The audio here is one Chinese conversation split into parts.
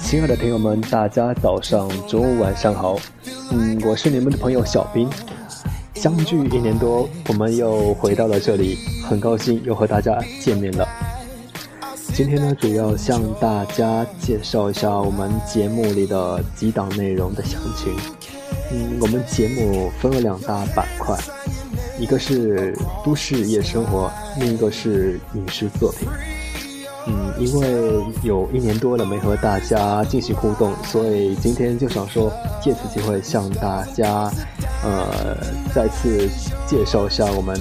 亲爱的朋友们，大家早上、中午、晚上好。嗯，我是你们的朋友小兵。相聚一年多，我们又回到了这里，很高兴又和大家见面了。今天呢，主要向大家介绍一下我们节目里的几档内容的详情。嗯，我们节目分了两大板块，一个是都市夜生活，另一个是影视作品。嗯，因为有一年多了没和大家进行互动，所以今天就想说借此机会向大家，呃，再次介绍一下我们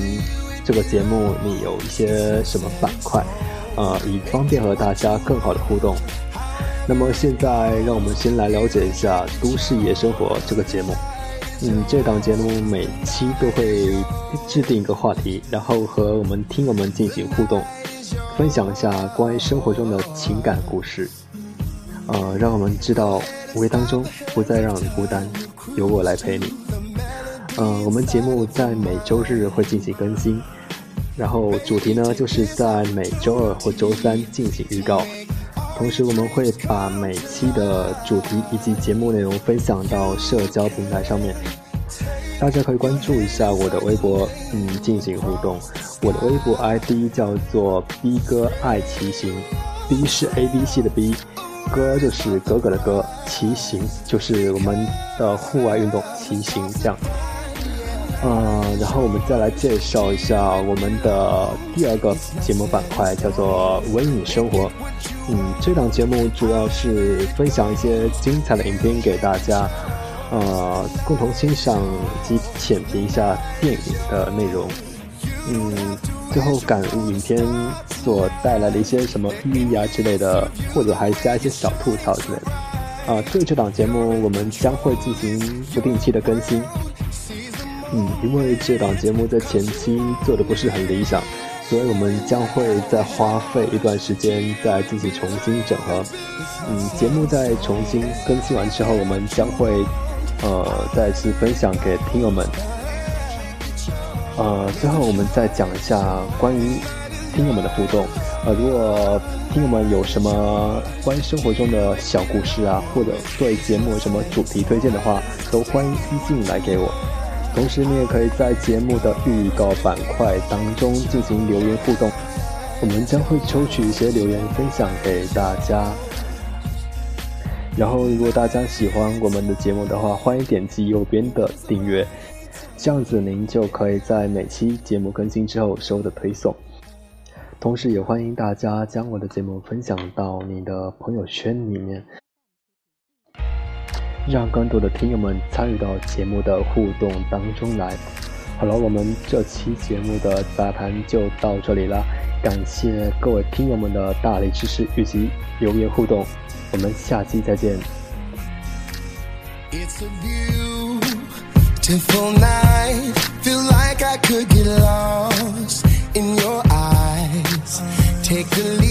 这个节目里有一些什么板块，呃，以方便和大家更好的互动。那么现在让我们先来了解一下《都市夜生活》这个节目。嗯，这档节目每期都会制定一个话题，然后和我们听友们进行互动。分享一下关于生活中的情感故事，呃，让我们知道五月当中不再让你孤单，有我来陪你。嗯，我们节目在每周日会进行更新，然后主题呢就是在每周二或周三进行预告，同时我们会把每期的主题以及节目内容分享到社交平台上面。大家可以关注一下我的微博，嗯，进行互动。我的微博 ID 叫做 B 哥爱骑行，B 是 A B C 的 B，哥就是哥哥的哥，骑行就是我们的户外运动骑行这样。嗯，然后我们再来介绍一下我们的第二个节目板块，叫做微影生活。嗯，这档节目主要是分享一些精彩的影片给大家。呃，共同欣赏及浅评一下电影的内容，嗯，最后感悟影片所带来的一些什么意义啊之类的，或者还加一些小吐槽之类的。啊，对这档节目我们将会进行不定期的更新。嗯，因为这档节目在前期做的不是很理想，所以我们将会再花费一段时间再进行重新整合。嗯，节目在重新更新完之后，我们将会。呃，再次分享给听友们。呃，最后我们再讲一下关于听友们的互动。呃，如果听友们有什么关于生活中的小故事啊，或者对节目什么主题推荐的话，都欢迎私信来给我。同时，你也可以在节目的预告板块当中进行留言互动，我们将会抽取一些留言分享给大家。然后，如果大家喜欢我们的节目的话，欢迎点击右边的订阅，这样子您就可以在每期节目更新之后收的推送。同时，也欢迎大家将我的节目分享到你的朋友圈里面，让更多的听友们参与到节目的互动当中来。好了，我们这期节目的杂谈就到这里了，感谢各位听友们的大力支持以及留言互动。我们下期再见。It's a beautiful night. Feel like I could get lost in your eyes. Take the lead.